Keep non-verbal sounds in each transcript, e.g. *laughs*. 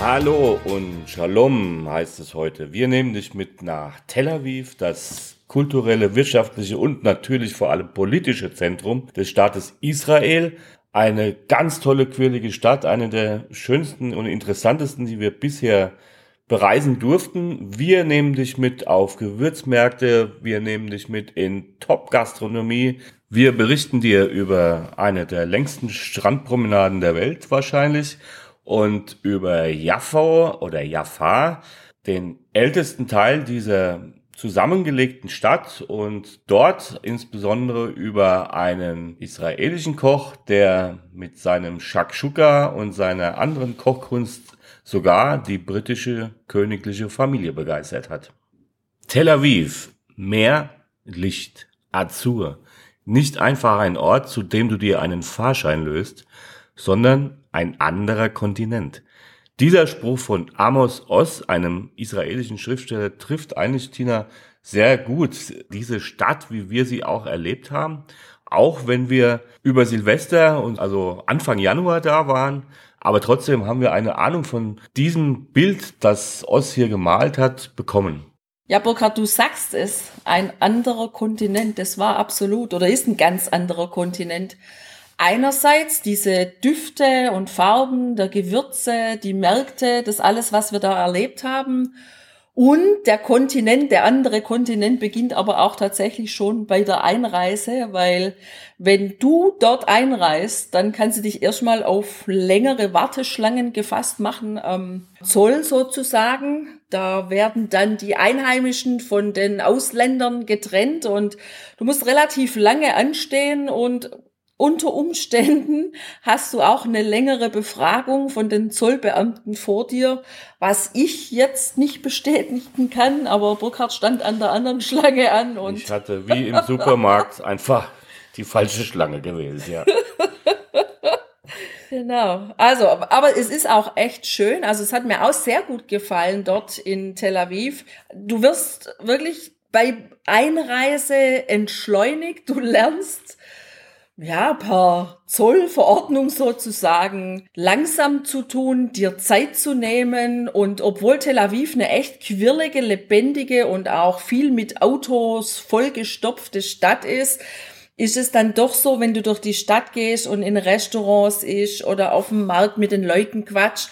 Hallo und Shalom heißt es heute. Wir nehmen dich mit nach Tel Aviv, das kulturelle, wirtschaftliche und natürlich vor allem politische Zentrum des Staates Israel. Eine ganz tolle, quirlige Stadt, eine der schönsten und interessantesten, die wir bisher bereisen durften. Wir nehmen dich mit auf Gewürzmärkte, wir nehmen dich mit in Top-Gastronomie. Wir berichten dir über eine der längsten Strandpromenaden der Welt wahrscheinlich und über Jaffo oder Jaffa, den ältesten Teil dieser zusammengelegten Stadt und dort insbesondere über einen israelischen Koch, der mit seinem Shakshuka und seiner anderen Kochkunst sogar die britische königliche Familie begeistert hat. Tel Aviv, Meer, Licht, Azur, nicht einfach ein Ort, zu dem du dir einen Fahrschein löst, sondern ein anderer Kontinent. Dieser Spruch von Amos Oz, einem israelischen Schriftsteller, trifft eigentlich, Tina, sehr gut diese Stadt, wie wir sie auch erlebt haben. Auch wenn wir über Silvester und also Anfang Januar da waren, aber trotzdem haben wir eine Ahnung von diesem Bild, das Oz hier gemalt hat, bekommen. Ja, Burkhard, du sagst es, ein anderer Kontinent, das war absolut oder ist ein ganz anderer Kontinent einerseits diese Düfte und Farben der Gewürze, die Märkte, das alles, was wir da erlebt haben. Und der Kontinent, der andere Kontinent beginnt aber auch tatsächlich schon bei der Einreise, weil wenn du dort einreist, dann kannst du dich erstmal auf längere Warteschlangen gefasst machen, ähm, Zoll sozusagen. Da werden dann die Einheimischen von den Ausländern getrennt und du musst relativ lange anstehen und unter Umständen hast du auch eine längere Befragung von den Zollbeamten vor dir, was ich jetzt nicht bestätigen kann, aber Burkhard stand an der anderen Schlange an und. Ich hatte wie im Supermarkt *laughs* einfach die falsche Schlange gewählt, ja. Genau. Also, aber es ist auch echt schön. Also, es hat mir auch sehr gut gefallen dort in Tel Aviv. Du wirst wirklich bei Einreise entschleunigt. Du lernst ja, per Zollverordnung sozusagen langsam zu tun, dir Zeit zu nehmen und obwohl Tel Aviv eine echt quirlige, lebendige und auch viel mit Autos vollgestopfte Stadt ist, ist es dann doch so, wenn du durch die Stadt gehst und in Restaurants ist oder auf dem Markt mit den Leuten quatscht,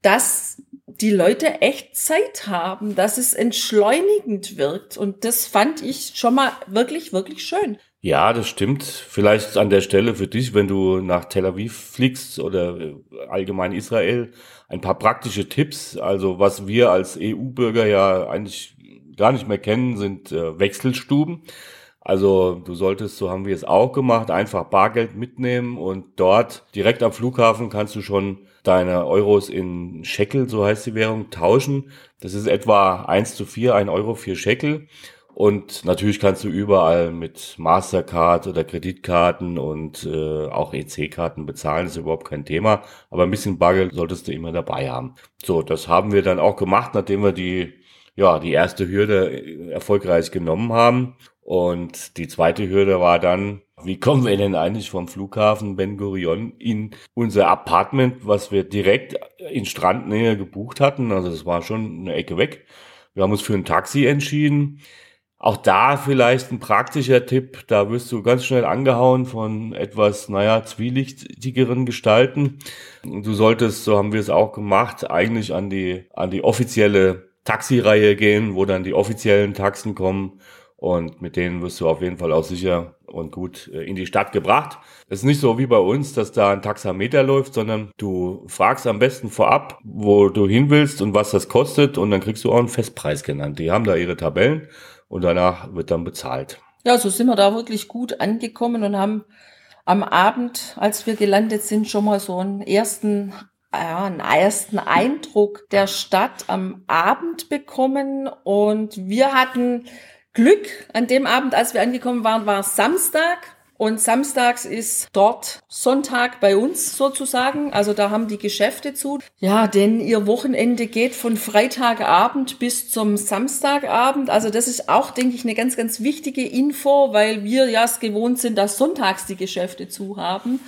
dass die Leute echt Zeit haben, dass es entschleunigend wirkt. Und das fand ich schon mal wirklich, wirklich schön. Ja, das stimmt. Vielleicht an der Stelle für dich, wenn du nach Tel Aviv fliegst oder äh, allgemein Israel, ein paar praktische Tipps. Also was wir als EU-Bürger ja eigentlich gar nicht mehr kennen, sind äh, Wechselstuben. Also du solltest, so haben wir es auch gemacht, einfach Bargeld mitnehmen und dort direkt am Flughafen kannst du schon deine Euros in Shekel, so heißt die Währung, tauschen. Das ist etwa eins zu vier, ein Euro vier Shekel. Und natürlich kannst du überall mit Mastercard oder Kreditkarten und äh, auch EC-Karten bezahlen, ist überhaupt kein Thema. Aber ein bisschen Bargeld solltest du immer dabei haben. So, das haben wir dann auch gemacht, nachdem wir die, ja, die erste Hürde erfolgreich genommen haben. Und die zweite Hürde war dann, wie kommen wir denn eigentlich vom Flughafen Ben Gurion in unser Apartment, was wir direkt in Strandnähe gebucht hatten? Also das war schon eine Ecke weg. Wir haben uns für ein Taxi entschieden. Auch da vielleicht ein praktischer Tipp, da wirst du ganz schnell angehauen von etwas, naja, zwielichtigeren Gestalten. Du solltest, so haben wir es auch gemacht, eigentlich an die, an die offizielle Taxireihe gehen, wo dann die offiziellen Taxen kommen und mit denen wirst du auf jeden Fall auch sicher und gut äh, in die Stadt gebracht. Es ist nicht so wie bei uns, dass da ein Taxameter läuft, sondern du fragst am besten vorab, wo du hin willst und was das kostet und dann kriegst du auch einen Festpreis genannt. Die haben da ihre Tabellen und danach wird dann bezahlt. Ja, so sind wir da wirklich gut angekommen und haben am Abend, als wir gelandet sind, schon mal so einen ersten ja, einen ersten Eindruck der Stadt am Abend bekommen und wir hatten Glück an dem Abend, als wir angekommen waren, war Samstag und samstags ist dort Sonntag bei uns sozusagen. Also da haben die Geschäfte zu. Ja, denn ihr Wochenende geht von Freitagabend bis zum Samstagabend. Also das ist auch, denke ich, eine ganz, ganz wichtige Info, weil wir ja es gewohnt sind, dass sonntags die Geschäfte zu haben.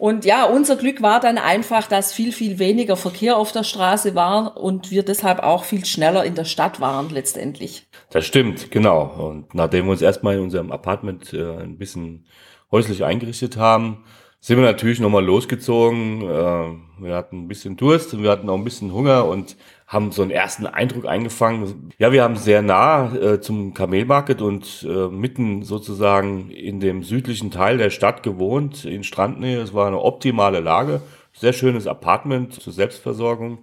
Und ja, unser Glück war dann einfach, dass viel, viel weniger Verkehr auf der Straße war und wir deshalb auch viel schneller in der Stadt waren letztendlich. Das stimmt, genau. Und nachdem wir uns erstmal in unserem Apartment äh, ein bisschen häuslich eingerichtet haben, sind wir natürlich nochmal losgezogen. Äh, wir hatten ein bisschen Durst und wir hatten auch ein bisschen Hunger und haben so einen ersten Eindruck eingefangen. Ja, wir haben sehr nah äh, zum Kamelmarket und äh, mitten sozusagen in dem südlichen Teil der Stadt gewohnt, in Strandnähe. Es war eine optimale Lage, sehr schönes Apartment zur Selbstversorgung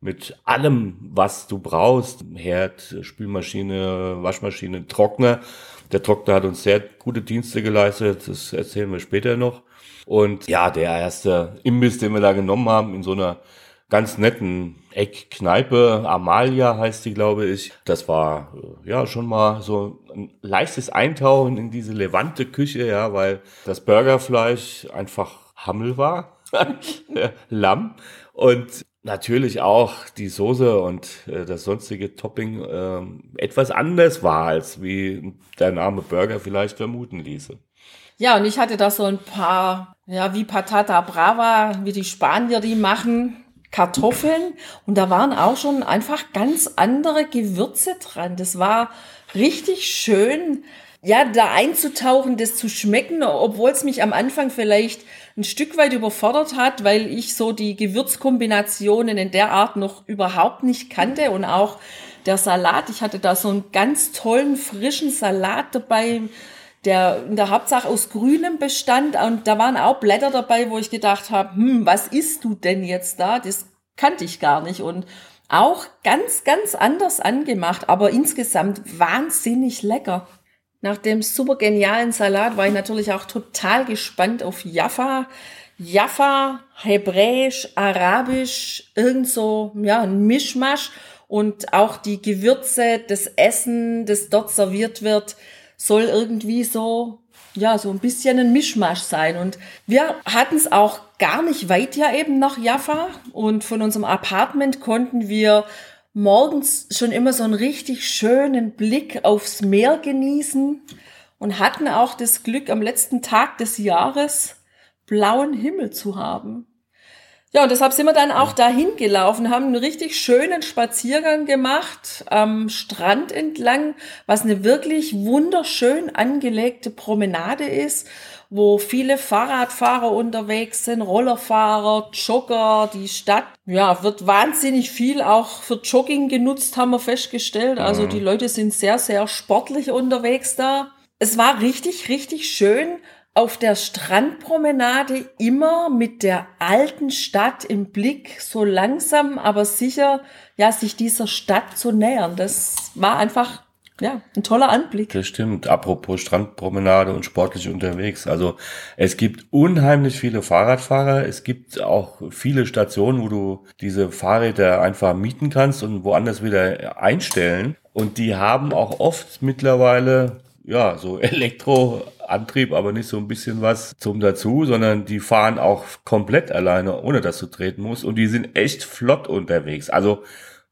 mit allem, was du brauchst. Herd, Spülmaschine, Waschmaschine, Trockner. Der Trockner hat uns sehr gute Dienste geleistet, das erzählen wir später noch. Und ja, der erste Imbiss, den wir da genommen haben, in so einer ganz netten Eckkneipe, Amalia heißt die, glaube ich. Das war äh, ja schon mal so ein leichtes Eintauchen in diese levante Küche, ja, weil das Burgerfleisch einfach Hammel war, *laughs* Lamm. Und natürlich auch die Soße und äh, das sonstige Topping äh, etwas anders war, als wie der Name Burger vielleicht vermuten ließe. Ja, und ich hatte da so ein paar, ja, wie Patata Brava, wie die Spanier die machen, Kartoffeln. Und da waren auch schon einfach ganz andere Gewürze dran. Das war richtig schön, ja, da einzutauchen, das zu schmecken, obwohl es mich am Anfang vielleicht ein Stück weit überfordert hat, weil ich so die Gewürzkombinationen in der Art noch überhaupt nicht kannte und auch der Salat. Ich hatte da so einen ganz tollen frischen Salat dabei, der in der Hauptsache aus grünem bestand und da waren auch Blätter dabei, wo ich gedacht habe, hm, was isst du denn jetzt da? Das kannte ich gar nicht und auch ganz, ganz anders angemacht, aber insgesamt wahnsinnig lecker. Nach dem super genialen Salat war ich natürlich auch total gespannt auf Jaffa. Jaffa, Hebräisch, Arabisch, irgend so, ja, ein Mischmasch und auch die Gewürze, das Essen, das dort serviert wird, soll irgendwie so, ja, so ein bisschen ein Mischmasch sein. Und wir hatten es auch gar nicht weit ja eben nach Jaffa und von unserem Apartment konnten wir morgens schon immer so einen richtig schönen Blick aufs Meer genießen und hatten auch das Glück, am letzten Tag des Jahres blauen Himmel zu haben. Ja, und deshalb sind wir dann auch dahin gelaufen, haben einen richtig schönen Spaziergang gemacht am Strand entlang, was eine wirklich wunderschön angelegte Promenade ist wo viele Fahrradfahrer unterwegs sind, Rollerfahrer, Jogger, die Stadt, ja, wird wahnsinnig viel auch für Jogging genutzt, haben wir festgestellt. Also die Leute sind sehr, sehr sportlich unterwegs da. Es war richtig, richtig schön auf der Strandpromenade immer mit der alten Stadt im Blick, so langsam, aber sicher, ja, sich dieser Stadt zu nähern. Das war einfach ja, ein toller Anblick. Das stimmt. Apropos Strandpromenade und sportlich unterwegs. Also es gibt unheimlich viele Fahrradfahrer. Es gibt auch viele Stationen, wo du diese Fahrräder einfach mieten kannst und woanders wieder einstellen. Und die haben auch oft mittlerweile ja, so *laughs* Elektroantrieb, aber nicht so ein bisschen was zum dazu, sondern die fahren auch komplett alleine, ohne dass du treten musst. Und die sind echt flott unterwegs. Also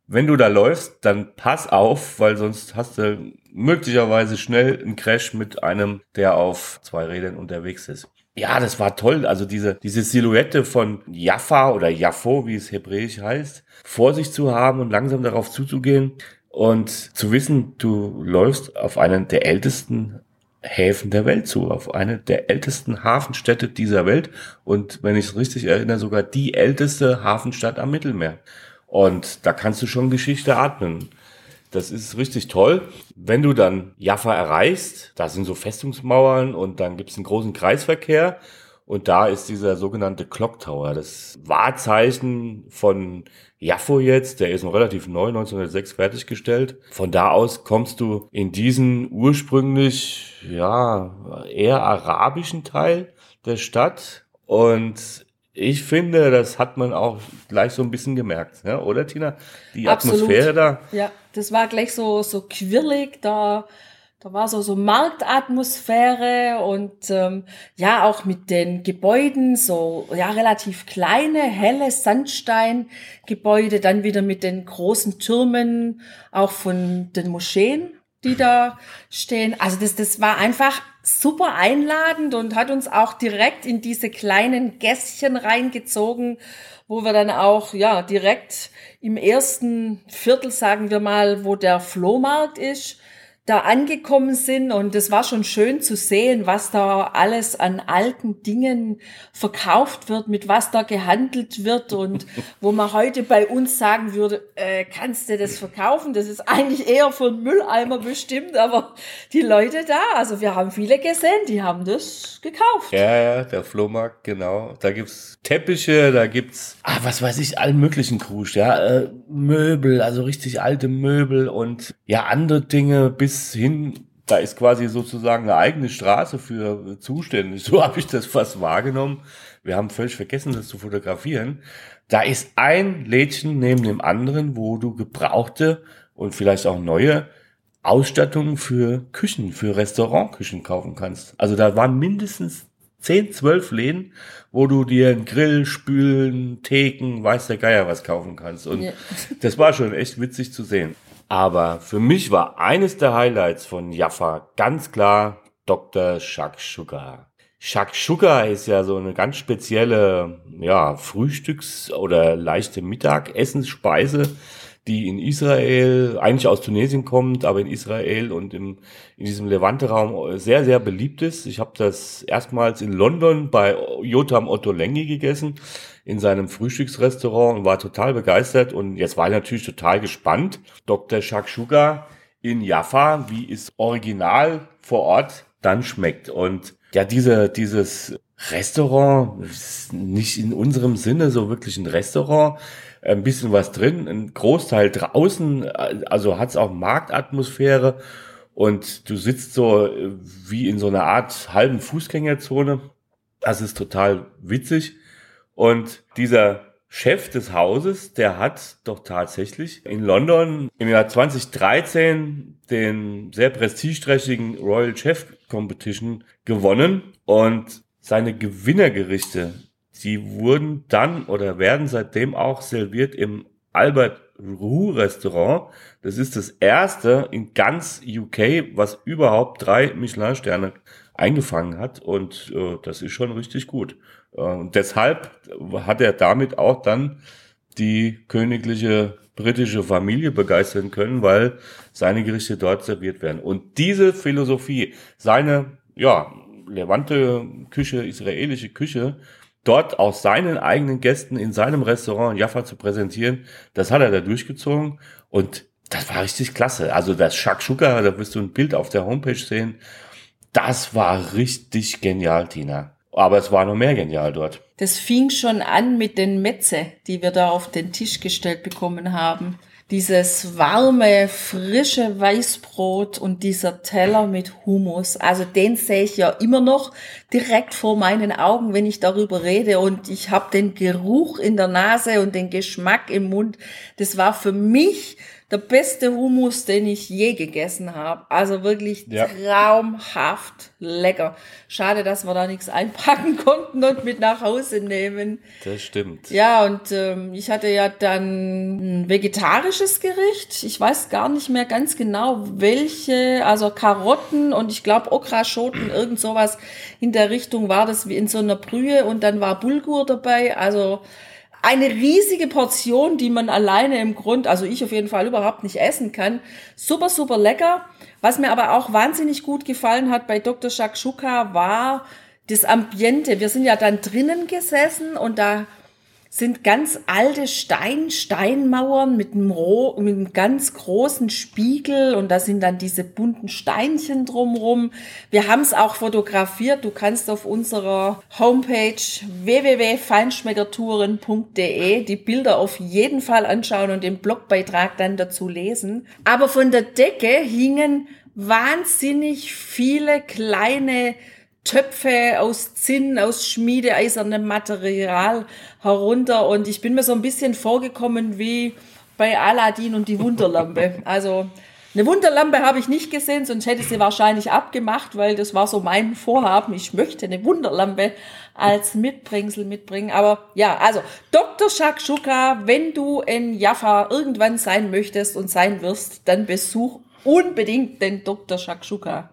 wenn du da läufst, dann pass auf, weil sonst hast du möglicherweise schnell einen Crash mit einem, der auf zwei Rädern unterwegs ist. Ja, das war toll. Also diese, diese Silhouette von Jaffa oder Jaffo, wie es hebräisch heißt, vor sich zu haben und langsam darauf zuzugehen und zu wissen, du läufst auf einen der ältesten Häfen der Welt zu, auf eine der ältesten Hafenstädte dieser Welt und wenn ich es richtig erinnere, sogar die älteste Hafenstadt am Mittelmeer. Und da kannst du schon Geschichte atmen. Das ist richtig toll. Wenn du dann Jaffa erreichst, da sind so Festungsmauern und dann gibt es einen großen Kreisverkehr und da ist dieser sogenannte Clock Tower, das Wahrzeichen von Jaffo jetzt, der ist noch relativ neu, 1906 fertiggestellt. Von da aus kommst du in diesen ursprünglich, ja, eher arabischen Teil der Stadt und ich finde, das hat man auch gleich so ein bisschen gemerkt, ja, oder Tina? Die Absolut. Atmosphäre da. Ja, das war gleich so, so quirlig, da, da war so, so Marktatmosphäre und ähm, ja, auch mit den Gebäuden, so ja, relativ kleine, helle Sandsteingebäude, dann wieder mit den großen Türmen, auch von den Moscheen die da stehen. Also das, das war einfach super einladend und hat uns auch direkt in diese kleinen Gässchen reingezogen, wo wir dann auch, ja, direkt im ersten Viertel, sagen wir mal, wo der Flohmarkt ist, da angekommen sind und es war schon schön zu sehen, was da alles an alten Dingen verkauft wird, mit was da gehandelt wird und *laughs* wo man heute bei uns sagen würde, äh, kannst du das verkaufen? Das ist eigentlich eher für einen Mülleimer bestimmt, aber die Leute da, also wir haben viele gesehen, die haben das gekauft. Ja, ja, der Flohmarkt, genau. Da gibt's Teppiche, da gibt's, ah, was weiß ich, allen möglichen Krusch, ja, äh, Möbel, also richtig alte Möbel und ja, andere Dinge bis hin, da ist quasi sozusagen eine eigene Straße für zuständig. *laughs* So habe ich das fast wahrgenommen. Wir haben völlig vergessen, das zu fotografieren. Da ist ein Lädchen neben dem anderen, wo du gebrauchte und vielleicht auch neue Ausstattungen für Küchen, für Restaurantküchen kaufen kannst. Also da waren mindestens 10, 12 Läden, wo du dir einen Grill, Spülen, Theken, weiß der Geier was kaufen kannst. Und ja. das war schon echt witzig zu sehen. Aber für mich war eines der Highlights von Jaffa ganz klar Dr. Shakshuka. Shakshuka ist ja so eine ganz spezielle, ja, Frühstücks- oder leichte Mittagessenspeise, die in Israel, eigentlich aus Tunesien kommt, aber in Israel und im, in diesem Levante-Raum sehr, sehr beliebt ist. Ich habe das erstmals in London bei Jotam Otto Lengi gegessen in seinem Frühstücksrestaurant und war total begeistert. Und jetzt war ich natürlich total gespannt. Dr. Shakshuka in Jaffa, wie es original vor Ort dann schmeckt. Und ja, diese, dieses Restaurant, ist nicht in unserem Sinne so wirklich ein Restaurant, ein bisschen was drin, ein Großteil draußen, also hat es auch Marktatmosphäre und du sitzt so wie in so einer Art halben Fußgängerzone. Das ist total witzig. Und dieser Chef des Hauses, der hat doch tatsächlich in London im Jahr 2013 den sehr prestigeträchtigen Royal Chef Competition gewonnen und seine Gewinnergerichte, die wurden dann oder werden seitdem auch serviert im Albert Roux Restaurant. Das ist das erste in ganz UK, was überhaupt drei Michelin-Sterne eingefangen hat und äh, das ist schon richtig gut. Äh, und deshalb hat er damit auch dann die königliche britische Familie begeistern können, weil seine Gerichte dort serviert werden. Und diese Philosophie, seine, ja, levante Küche, israelische Küche, dort aus seinen eigenen Gästen in seinem Restaurant in Jaffa zu präsentieren, das hat er da durchgezogen und das war richtig klasse. Also das Shakshuka, da wirst du ein Bild auf der Homepage sehen. Das war richtig genial, Tina. Aber es war noch mehr genial dort. Das fing schon an mit den Metze, die wir da auf den Tisch gestellt bekommen haben. Dieses warme, frische Weißbrot und dieser Teller mit Hummus. Also den sehe ich ja immer noch direkt vor meinen Augen, wenn ich darüber rede. Und ich habe den Geruch in der Nase und den Geschmack im Mund. Das war für mich der beste Hummus, den ich je gegessen habe. Also wirklich ja. traumhaft lecker. Schade, dass wir da nichts einpacken *laughs* konnten und mit nach Hause nehmen. Das stimmt. Ja, und ähm, ich hatte ja dann ein vegetarisches Gericht. Ich weiß gar nicht mehr ganz genau, welche, also Karotten und ich glaube Okraschoten, irgend sowas in der Richtung war das wie in so einer Brühe und dann war Bulgur dabei. Also eine riesige Portion, die man alleine im Grund, also ich auf jeden Fall überhaupt nicht essen kann. Super, super lecker. Was mir aber auch wahnsinnig gut gefallen hat bei Dr. Shakshuka war das Ambiente. Wir sind ja dann drinnen gesessen und da sind ganz alte Stein, Steinmauern mit einem, Roh, mit einem ganz großen Spiegel und da sind dann diese bunten Steinchen drumrum. Wir haben es auch fotografiert. Du kannst auf unserer Homepage www.feinschmeckertouren.de die Bilder auf jeden Fall anschauen und den Blogbeitrag dann dazu lesen. Aber von der Decke hingen wahnsinnig viele kleine Töpfe aus Zinn, aus schmiedeeisernem Material herunter und ich bin mir so ein bisschen vorgekommen wie bei Aladdin und die Wunderlampe. *laughs* Also eine Wunderlampe habe ich nicht gesehen, sonst hätte ich sie wahrscheinlich abgemacht, weil das war so mein Vorhaben. Ich möchte eine Wunderlampe als Mitbringsel mitbringen. Aber ja, also Dr. Shakshuka, wenn du in Jaffa irgendwann sein möchtest und sein wirst, dann besuch unbedingt den Dr. Shakshuka.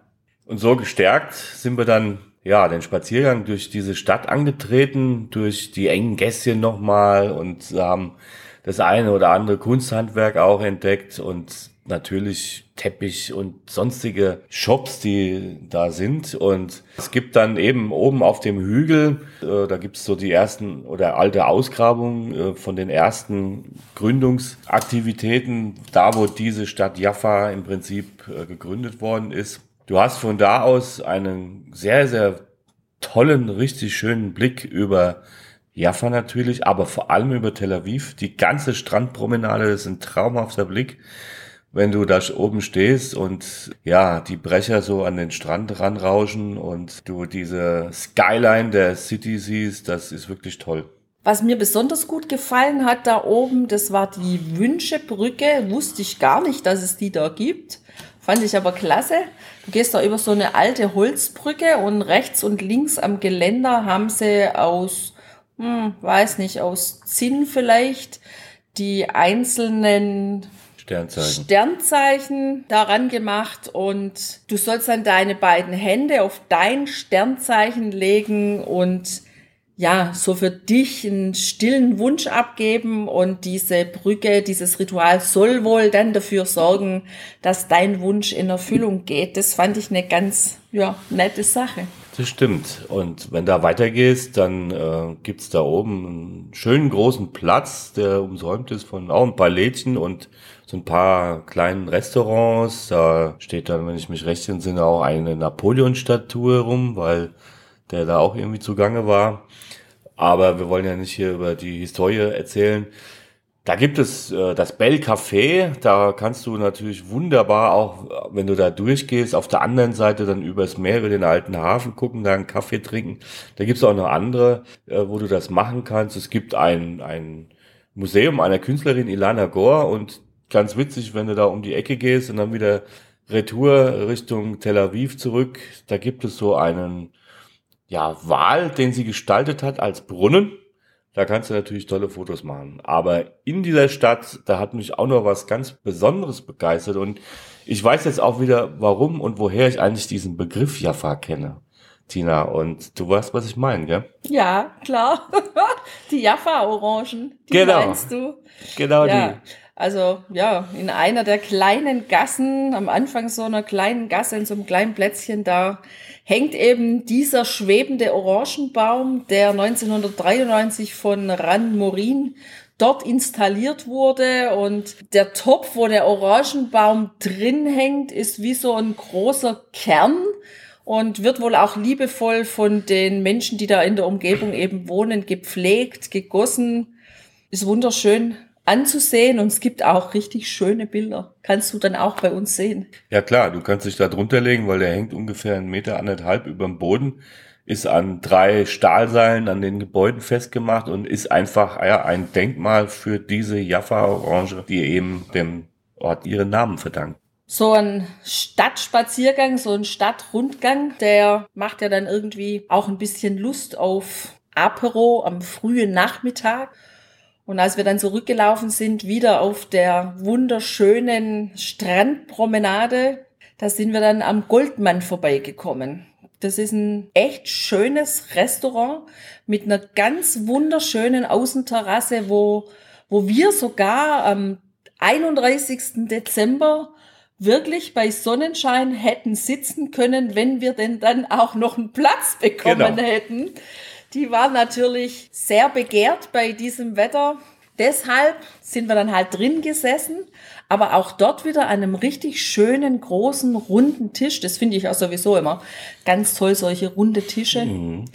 Und so gestärkt sind wir dann ja, den Spaziergang durch diese Stadt angetreten, durch die engen Gässchen nochmal und haben das eine oder andere Kunsthandwerk auch entdeckt und natürlich Teppich und sonstige Shops, die da sind. Und es gibt dann eben oben auf dem Hügel, äh, da gibt es so die ersten oder alte Ausgrabungen äh, von den ersten Gründungsaktivitäten, da wo diese Stadt Jaffa im Prinzip äh, gegründet worden ist. Du hast von da aus einen sehr, sehr tollen, richtig schönen Blick über Jaffa natürlich, aber vor allem über Tel Aviv. Die ganze Strandpromenade ist ein traumhafter Blick wenn du da oben stehst und ja, die Brecher so an den Strand ranrauschen und du diese Skyline der City siehst, das ist wirklich toll. Was mir besonders gut gefallen hat da oben, das war die Wünschebrücke. Wusste ich gar nicht, dass es die da gibt. Fand ich aber klasse. Du gehst da über so eine alte Holzbrücke und rechts und links am Geländer haben sie aus, hm, weiß nicht, aus Zinn vielleicht die einzelnen Sternzeichen. Sternzeichen daran gemacht und du sollst dann deine beiden Hände auf dein Sternzeichen legen und ja, so für dich einen stillen Wunsch abgeben und diese Brücke, dieses Ritual soll wohl dann dafür sorgen, dass dein Wunsch in Erfüllung geht. Das fand ich eine ganz, ja, nette Sache. Das stimmt. Und wenn da weitergehst, dann äh, gibt's da oben einen schönen großen Platz, der umsäumt ist von auch ein paar Lädchen und so ein paar kleinen Restaurants. Da steht dann, wenn ich mich recht entsinne, auch eine Napoleon-Statue rum, weil der da auch irgendwie zugange war. Aber wir wollen ja nicht hier über die Historie erzählen. Da gibt es äh, das Bell Café, da kannst du natürlich wunderbar auch, wenn du da durchgehst, auf der anderen Seite dann übers Meer, über den alten Hafen gucken, da einen Kaffee trinken. Da gibt es auch noch andere, äh, wo du das machen kannst. Es gibt ein, ein Museum einer Künstlerin, Ilana Gore, und ganz witzig, wenn du da um die Ecke gehst und dann wieder Retour Richtung Tel Aviv zurück. Da gibt es so einen ja, Wal, den sie gestaltet hat als Brunnen. Da kannst du natürlich tolle Fotos machen. Aber in dieser Stadt, da hat mich auch noch was ganz Besonderes begeistert. Und ich weiß jetzt auch wieder, warum und woher ich eigentlich diesen Begriff Jaffa kenne. Tina, und du weißt, was ich meine, gell? Ja, klar. *laughs* die Jaffa-Orangen, die genau. meinst du? Genau ja. die. Also ja, in einer der kleinen Gassen, am Anfang so einer kleinen Gasse, in so einem kleinen Plätzchen, da hängt eben dieser schwebende Orangenbaum, der 1993 von Ran Morin dort installiert wurde und der Topf, wo der Orangenbaum drin hängt, ist wie so ein großer Kern und wird wohl auch liebevoll von den Menschen, die da in der Umgebung eben wohnen, gepflegt, gegossen. Ist wunderschön anzusehen und es gibt auch richtig schöne Bilder. Kannst du dann auch bei uns sehen. Ja klar, du kannst dich da drunter legen, weil der hängt ungefähr einen Meter anderthalb über dem Boden, ist an drei Stahlseilen an den Gebäuden festgemacht und ist einfach ja, ein Denkmal für diese Jaffa-Orange, die eben dem Ort ihren Namen verdankt. So ein Stadtspaziergang, so ein Stadtrundgang, der macht ja dann irgendwie auch ein bisschen Lust auf Apero am frühen Nachmittag. Und als wir dann zurückgelaufen sind, wieder auf der wunderschönen Strandpromenade, da sind wir dann am Goldmann vorbeigekommen. Das ist ein echt schönes Restaurant mit einer ganz wunderschönen Außenterrasse, wo, wo wir sogar am 31. Dezember wirklich bei Sonnenschein hätten sitzen können, wenn wir denn dann auch noch einen Platz bekommen genau. hätten. Die war natürlich sehr begehrt bei diesem Wetter. Deshalb sind wir dann halt drin gesessen, aber auch dort wieder an einem richtig schönen, großen, runden Tisch. Das finde ich auch sowieso immer ganz toll, solche runde Tische. Mhm.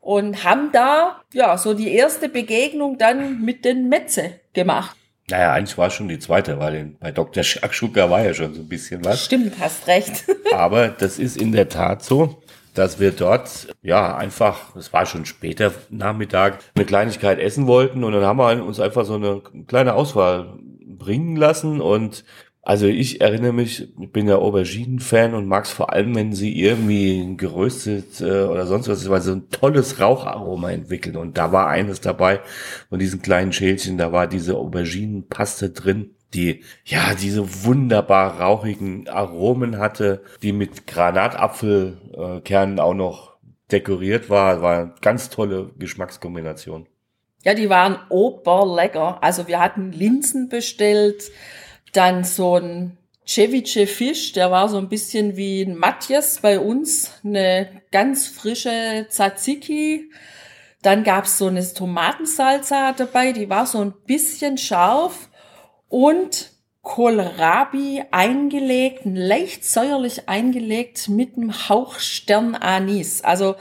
Und haben da, ja, so die erste Begegnung dann mit den Metze gemacht. Naja, eigentlich war es schon die zweite, weil bei Dr. Shakshuka war ja schon so ein bisschen was. Stimmt, hast recht. *laughs* aber das ist in der Tat so. Dass wir dort ja einfach, es war schon später Nachmittag, eine Kleinigkeit essen wollten. Und dann haben wir uns einfach so eine kleine Auswahl bringen lassen. Und also ich erinnere mich, ich bin ja Auberginen-Fan und mag es vor allem, wenn sie irgendwie geröstet äh, oder sonst was, weil so ein tolles Raucharoma entwickeln. Und da war eines dabei von diesen kleinen Schälchen, da war diese Auberginenpaste drin, die ja diese wunderbar rauchigen Aromen hatte, die mit Granatapfelkernen auch noch dekoriert war. War eine ganz tolle Geschmackskombination. Ja, die waren oberlecker. Also wir hatten Linsen bestellt, dann so ein Ceviche Fisch, der war so ein bisschen wie ein Matjes bei uns, eine ganz frische Tzatziki. Dann gab's so eine Tomatensalsa dabei, die war so ein bisschen scharf und Kohlrabi eingelegt, leicht säuerlich eingelegt mit einem Hauch Stern Anis. Also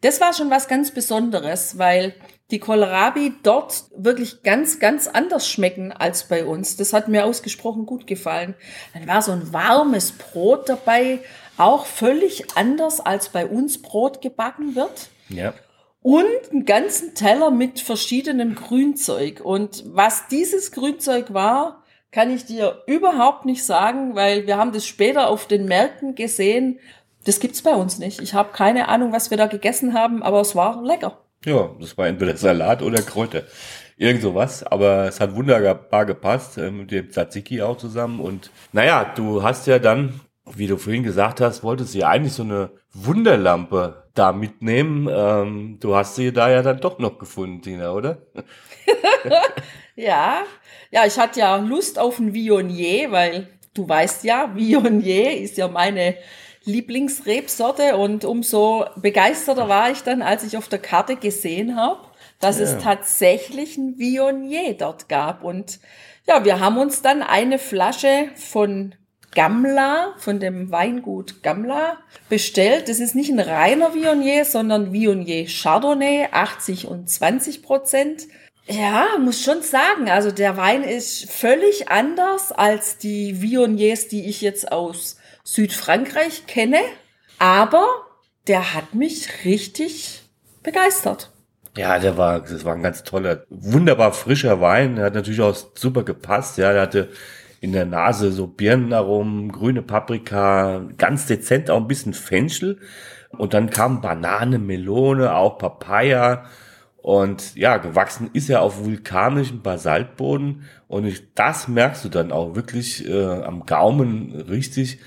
das war schon was ganz Besonderes, weil die Kohlrabi dort wirklich ganz, ganz anders schmecken als bei uns. Das hat mir ausgesprochen gut gefallen. Dann war so ein warmes Brot dabei, auch völlig anders als bei uns Brot gebacken wird. Ja. Und einen ganzen Teller mit verschiedenem Grünzeug. Und was dieses Grünzeug war, kann ich dir überhaupt nicht sagen, weil wir haben das später auf den Märkten gesehen. Das gibt's bei uns nicht. Ich habe keine Ahnung, was wir da gegessen haben, aber es war lecker. Ja, das war entweder Salat oder Kräuter. Irgend sowas, aber es hat wunderbar gepasst äh, mit dem Tzatziki auch zusammen. Und naja, du hast ja dann, wie du vorhin gesagt hast, wolltest du ja eigentlich so eine Wunderlampe da mitnehmen. Ähm, du hast sie da ja dann doch noch gefunden, Tina, oder? *laughs* ja, ja, ich hatte ja Lust auf ein Vionier, weil du weißt ja, Vionier ist ja meine Lieblingsrebsorte und umso begeisterter war ich dann, als ich auf der Karte gesehen habe, dass ja. es tatsächlich ein Viognier dort gab. Und ja, wir haben uns dann eine Flasche von Gamla, von dem Weingut Gamla, bestellt. Das ist nicht ein reiner Viognier, sondern Viognier Chardonnay, 80 und 20 Prozent. Ja, muss schon sagen, also der Wein ist völlig anders als die Viogniers, die ich jetzt aus Südfrankreich kenne, aber der hat mich richtig begeistert. Ja, der war, das war ein ganz toller, wunderbar frischer Wein. Der hat natürlich auch super gepasst. Ja, der hatte in der Nase so Birnenaromen, grüne Paprika, ganz dezent auch ein bisschen Fenchel. Und dann kam Banane, Melone, auch Papaya. Und ja, gewachsen ist er auf vulkanischem Basaltboden. Und ich, das merkst du dann auch wirklich äh, am Gaumen richtig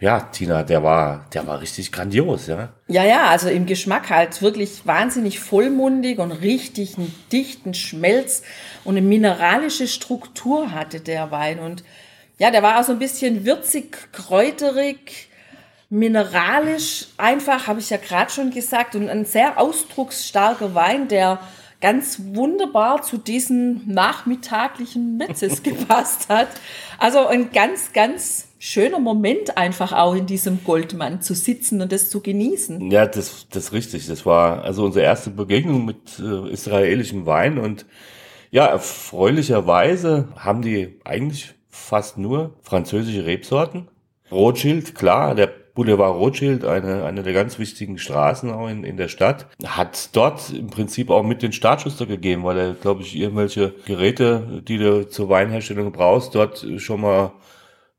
ja, Tina, der war, der war richtig grandios, ja. Ja, ja, also im Geschmack halt wirklich wahnsinnig vollmundig und richtig einen dichten Schmelz und eine mineralische Struktur hatte der Wein. Und ja, der war auch so ein bisschen würzig, kräuterig, mineralisch, einfach, habe ich ja gerade schon gesagt, und ein sehr ausdrucksstarker Wein, der ganz wunderbar zu diesen nachmittaglichen Metzes *laughs* gepasst hat. Also ein ganz, ganz schöner Moment einfach auch in diesem Goldmann zu sitzen und das zu genießen. Ja, das, das ist richtig. Das war also unsere erste Begegnung mit äh, israelischem Wein und ja, erfreulicherweise haben die eigentlich fast nur französische Rebsorten. Rothschild, klar, der Boulevard Rothschild, eine, eine der ganz wichtigen Straßen auch in, in der Stadt, hat dort im Prinzip auch mit den Startschuster gegeben, weil er, glaube ich, irgendwelche Geräte, die du zur Weinherstellung brauchst, dort schon mal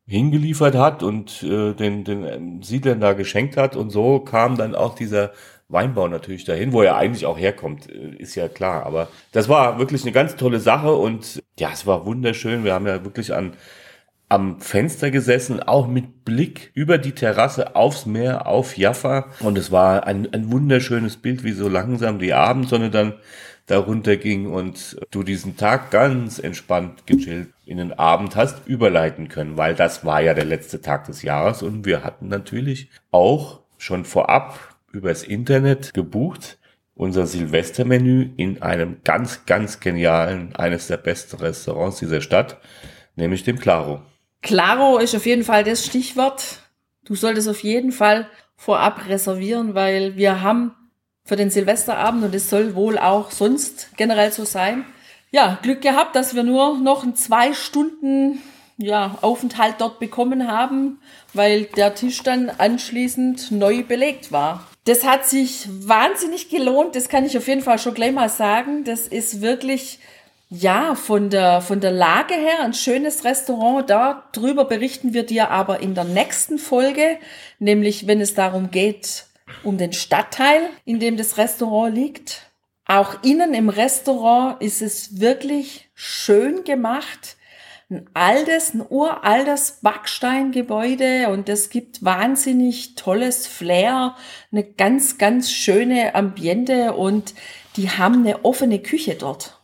hingeliefert hat und äh, den, den Siedlern da geschenkt hat. Und so kam dann auch dieser Weinbau natürlich dahin, wo er eigentlich auch herkommt, äh, ist ja klar. Aber das war wirklich eine ganz tolle Sache und ja, es war wunderschön. Wir haben ja wirklich an am Fenster gesessen, auch mit Blick über die Terrasse aufs Meer, auf Jaffa. Und es war ein, ein wunderschönes Bild, wie so langsam die Abendsonne dann darunter ging und du diesen Tag ganz entspannt gechillt in den Abend hast überleiten können, weil das war ja der letzte Tag des Jahres und wir hatten natürlich auch schon vorab übers Internet gebucht unser Silvestermenü in einem ganz, ganz genialen, eines der besten Restaurants dieser Stadt, nämlich dem Claro. Claro ist auf jeden Fall das Stichwort. Du solltest auf jeden Fall vorab reservieren, weil wir haben für den Silvesterabend und es soll wohl auch sonst generell so sein. Ja, Glück gehabt, dass wir nur noch einen zwei Stunden ja, Aufenthalt dort bekommen haben, weil der Tisch dann anschließend neu belegt war. Das hat sich wahnsinnig gelohnt, das kann ich auf jeden Fall schon gleich mal sagen. Das ist wirklich, ja, von der, von der Lage her ein schönes Restaurant. Darüber berichten wir dir aber in der nächsten Folge, nämlich wenn es darum geht, um den Stadtteil, in dem das Restaurant liegt. Auch innen im Restaurant ist es wirklich schön gemacht ein altes, ein uraltes Backsteingebäude und es gibt wahnsinnig tolles Flair, eine ganz, ganz schöne Ambiente und die haben eine offene Küche dort.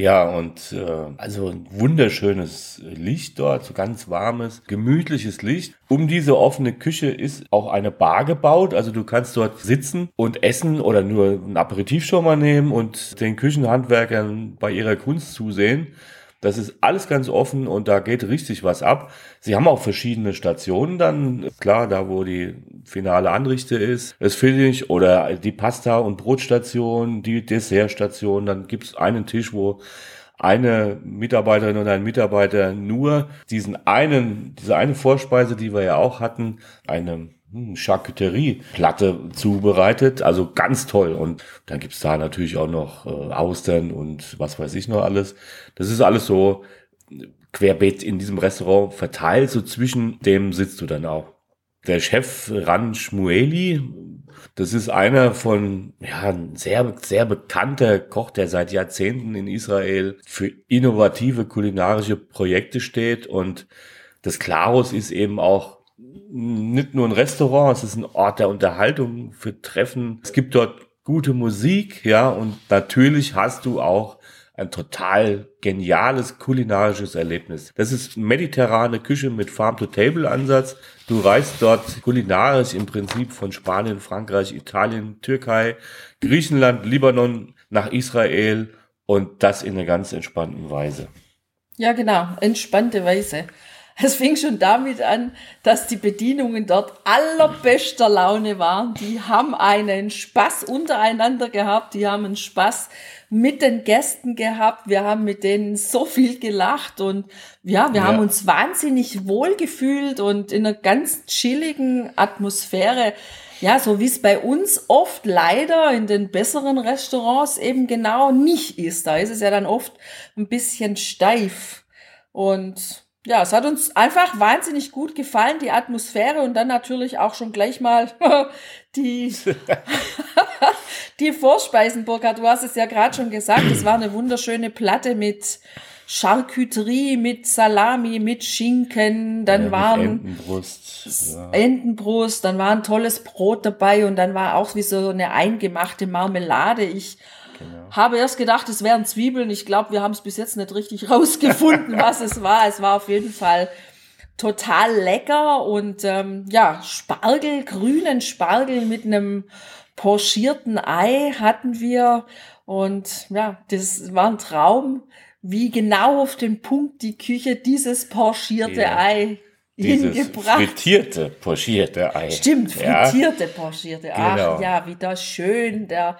Ja, und äh, also ein wunderschönes Licht dort, so ganz warmes, gemütliches Licht. Um diese offene Küche ist auch eine Bar gebaut. Also du kannst dort sitzen und essen oder nur ein Aperitif schon mal nehmen und den Küchenhandwerkern bei ihrer Kunst zusehen. Das ist alles ganz offen und da geht richtig was ab. Sie haben auch verschiedene Stationen dann. Klar, da wo die finale Anrichte ist, das finde ich, oder die Pasta- und Brotstation, die Dessertstation. Dann gibt's einen Tisch, wo eine Mitarbeiterin oder ein Mitarbeiter nur diesen einen, diese eine Vorspeise, die wir ja auch hatten, eine Charcuterie-Platte zubereitet. Also ganz toll. Und dann gibt's da natürlich auch noch äh, Austern und was weiß ich noch alles. Das ist alles so querbeet in diesem Restaurant verteilt. So zwischen dem sitzt du dann auch. Der Chef Ran Shmueli, das ist einer von, ja, ein sehr, sehr bekannter Koch, der seit Jahrzehnten in Israel für innovative kulinarische Projekte steht. Und das Klarus ist eben auch nicht nur ein Restaurant, es ist ein Ort der Unterhaltung für Treffen. Es gibt dort gute Musik, ja, und natürlich hast du auch ein total geniales kulinarisches Erlebnis. Das ist mediterrane Küche mit Farm-to-Table-Ansatz. Du reist dort kulinarisch im Prinzip von Spanien, Frankreich, Italien, Türkei, Griechenland, Libanon nach Israel und das in einer ganz entspannten Weise. Ja, genau, entspannte Weise. Es fing schon damit an, dass die Bedienungen dort allerbester Laune waren. Die haben einen Spaß untereinander gehabt, die haben einen Spaß mit den Gästen gehabt. Wir haben mit denen so viel gelacht und ja, wir ja. haben uns wahnsinnig wohl gefühlt und in einer ganz chilligen Atmosphäre. Ja, so wie es bei uns oft leider in den besseren Restaurants eben genau nicht ist. Da ist es ja dann oft ein bisschen steif. Und ja, es hat uns einfach wahnsinnig gut gefallen, die Atmosphäre und dann natürlich auch schon gleich mal *laughs* die, *laughs* die Vorspeisen, Burkhard. Du hast es ja gerade schon gesagt, es war eine wunderschöne Platte mit Charcuterie, mit Salami, mit Schinken, dann ja, waren Entenbrust, ja. Entenbrust, dann war ein tolles Brot dabei und dann war auch wie so eine eingemachte Marmelade. Ich Genau. Habe erst gedacht, es wären Zwiebeln. Ich glaube, wir haben es bis jetzt nicht richtig *laughs* rausgefunden, was es war. Es war auf jeden Fall total lecker und ähm, ja, Spargel, grünen Spargel mit einem pochierten Ei hatten wir und ja, das war ein Traum, wie genau auf den Punkt die Küche dieses pochierte ja. Ei dieses hingebracht. Frittierte, pochierte Ei. Stimmt, frittierte, ja. pochierte. Ach genau. ja, wie das schön der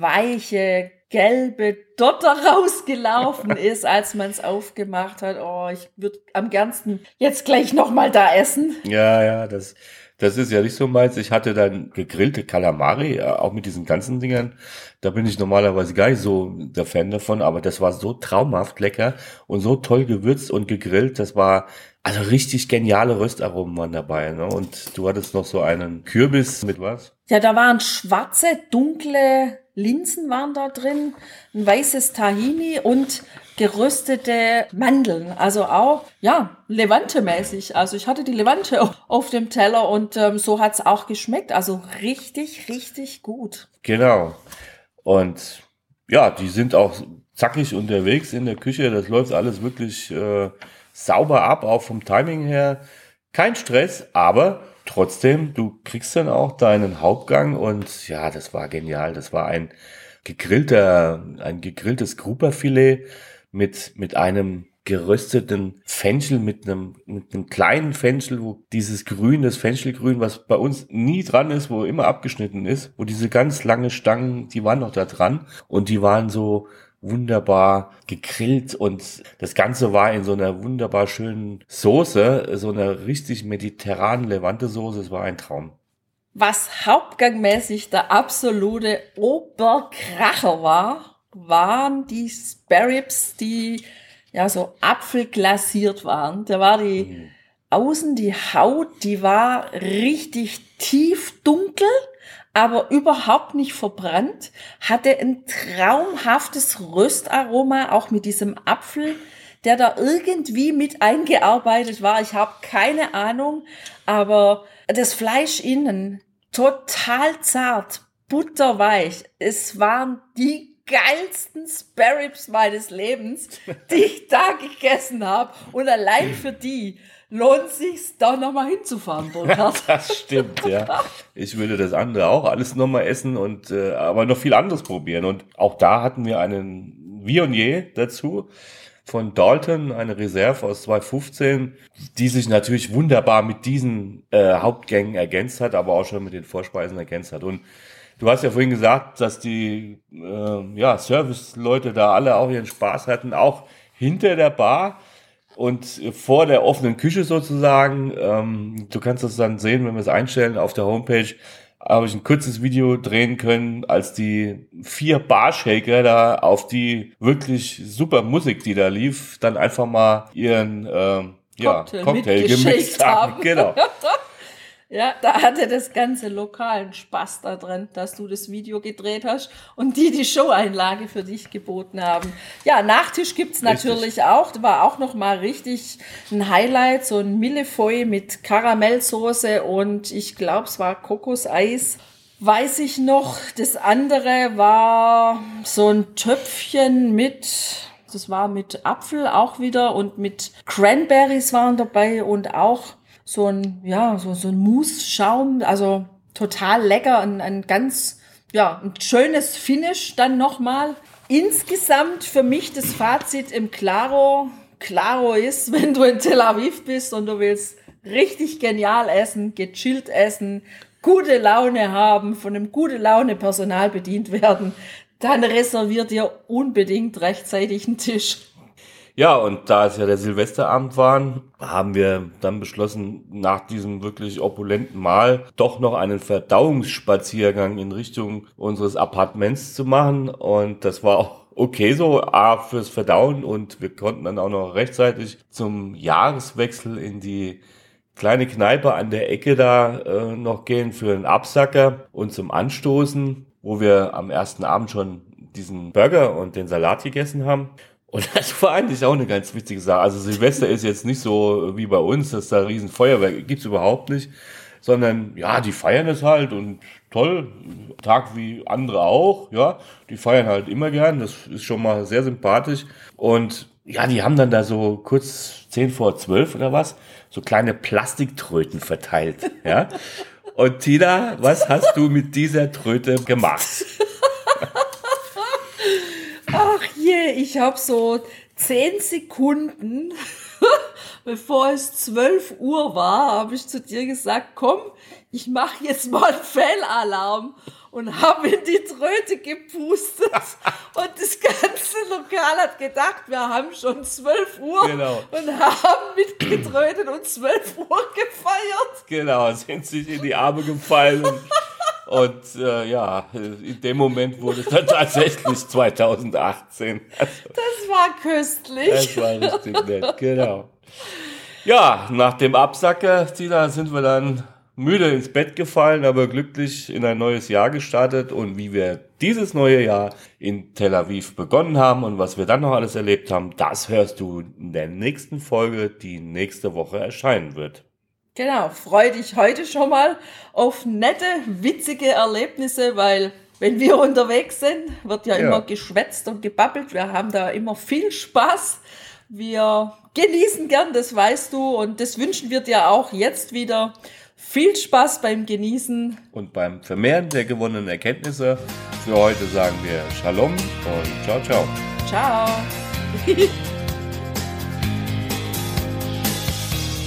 weiche, gelbe Dotter *laughs* rausgelaufen *laughs* ist, als man es aufgemacht hat. Oh, ich würde am ganzen jetzt gleich nochmal da essen. Ja, ja, das, das ist ja nicht so meins. Ich hatte dann gegrillte Kalamari, äh, auch mit diesen ganzen Dingern. Da bin ich normalerweise gar nicht so der Fan davon, aber das war so traumhaft lecker und so toll gewürzt und gegrillt. Das war also richtig geniale Röstaromen waren dabei. Ne? Und du hattest noch so einen Kürbis mit was? Ja, da waren schwarze, dunkle Linsen waren da drin, ein weißes Tahini und geröstete Mandeln. Also auch, ja, Levante-mäßig. Also ich hatte die Levante *laughs* auf dem Teller und ähm, so hat's auch geschmeckt. Also richtig, richtig gut. Genau. Und ja, die sind auch zackig unterwegs in der Küche. Das läuft alles wirklich äh, sauber ab, auch vom Timing her. Kein Stress, aber trotzdem, du kriegst dann auch deinen Hauptgang und ja, das war genial. Das war ein gegrillter, ein gegrilltes Gruberfilet mit, mit einem gerösteten Fenchel mit einem, mit einem kleinen Fenchel, wo dieses Grün, das Fenchelgrün, was bei uns nie dran ist, wo immer abgeschnitten ist, wo diese ganz lange Stangen, die waren noch da dran und die waren so wunderbar gegrillt und das Ganze war in so einer wunderbar schönen Soße, so einer richtig mediterranen Levante-Soße. Es war ein Traum. Was hauptgangmäßig der absolute Oberkracher war, waren die Sparrows, die ja so apfelglasiert waren. Da war die mhm. außen die Haut, die war richtig tief dunkel, aber überhaupt nicht verbrannt, hatte ein traumhaftes Röstaroma, auch mit diesem Apfel, der da irgendwie mit eingearbeitet war. Ich habe keine Ahnung, aber das Fleisch innen total zart, butterweich. Es waren die geilsten Sparrows meines Lebens, die ich da gegessen habe. Und allein für die lohnt sich's da nochmal hinzufahren, Burkhard. *laughs* das stimmt, ja. Ich würde das andere auch alles nochmal essen und äh, aber noch viel anderes probieren. Und auch da hatten wir einen Viognier dazu von Dalton, eine Reserve aus 2015, die sich natürlich wunderbar mit diesen äh, Hauptgängen ergänzt hat, aber auch schon mit den Vorspeisen ergänzt hat. Und du hast ja vorhin gesagt, dass die äh, ja, Service-Leute da alle auch ihren Spaß hatten, auch hinter der Bar und vor der offenen Küche sozusagen. Ähm, du kannst das dann sehen, wenn wir es einstellen auf der Homepage habe ich ein kurzes Video drehen können, als die vier Barshaker da auf die wirklich super Musik, die da lief, dann einfach mal ihren ähm, ja, Cocktail, Cocktail gemixt haben. Genau. *laughs* Ja, da hatte das ganze lokalen Spaß da drin, dass du das Video gedreht hast und die die Show-Einlage für dich geboten haben. Ja, Nachtisch gibt's natürlich richtig. auch. Da war auch noch mal richtig ein Highlight, so ein Millefeuille mit Karamellsoße und ich glaube, es war Kokoseis. Weiß ich noch. Das andere war so ein Töpfchen mit das war mit Apfel auch wieder und mit Cranberries waren dabei und auch so ein, ja, so, so ein Mousse-Schaum, also total lecker, ein, ein ganz, ja, ein schönes Finish dann nochmal. Insgesamt für mich das Fazit im Claro, Claro ist, *laughs* wenn du in Tel Aviv bist und du willst richtig genial essen, gechillt essen, gute Laune haben, von einem gute Laune Personal bedient werden, dann reserviert ihr unbedingt rechtzeitig einen Tisch. Ja, und da es ja der Silvesterabend waren, haben wir dann beschlossen, nach diesem wirklich opulenten Mahl doch noch einen Verdauungsspaziergang in Richtung unseres Appartements zu machen. Und das war auch okay so, A, fürs Verdauen und wir konnten dann auch noch rechtzeitig zum Jahreswechsel in die kleine Kneipe an der Ecke da äh, noch gehen für einen Absacker und zum Anstoßen, wo wir am ersten Abend schon diesen Burger und den Salat gegessen haben. Und *laughs* das war eigentlich auch eine ganz witzige Sache. Also Silvester ist jetzt nicht so wie bei uns, dass da riesen Feuerwerk gibt's überhaupt nicht, sondern ja, die feiern es halt und toll, Tag wie andere auch, ja, die feiern halt immer gern, das ist schon mal sehr sympathisch und ja, die haben dann da so kurz zehn vor zwölf oder was, so kleine Plastiktröten verteilt, ja. Und Tina, was hast du mit dieser Tröte gemacht? Ach ich habe so zehn Sekunden, *laughs* bevor es 12 Uhr war, habe ich zu dir gesagt, komm, ich mache jetzt mal einen Fehlalarm und habe in die Tröte gepustet. *laughs* und das ganze Lokal hat gedacht, wir haben schon 12 Uhr genau. und haben mitgetrötet und 12 Uhr gefeiert. Genau, sind sich in die Arme gefallen. *laughs* Und äh, ja, in dem Moment wurde es dann *laughs* tatsächlich 2018. Also, das war köstlich. Das war richtig nett, genau. Ja, nach dem Absacker, Tina, sind wir dann müde ins Bett gefallen, aber glücklich in ein neues Jahr gestartet. Und wie wir dieses neue Jahr in Tel Aviv begonnen haben und was wir dann noch alles erlebt haben, das hörst du in der nächsten Folge, die nächste Woche erscheinen wird. Genau, freu dich heute schon mal auf nette, witzige Erlebnisse, weil wenn wir unterwegs sind, wird ja, ja, immer geschwätzt und gebabbelt. Wir haben da immer viel Spaß. Wir genießen gern, das weißt du, und das wünschen wir dir auch jetzt wieder. Viel Spaß beim Genießen. Und beim Vermehren der gewonnenen Erkenntnisse. Für heute sagen wir Shalom und ciao, ciao. Ciao. *laughs*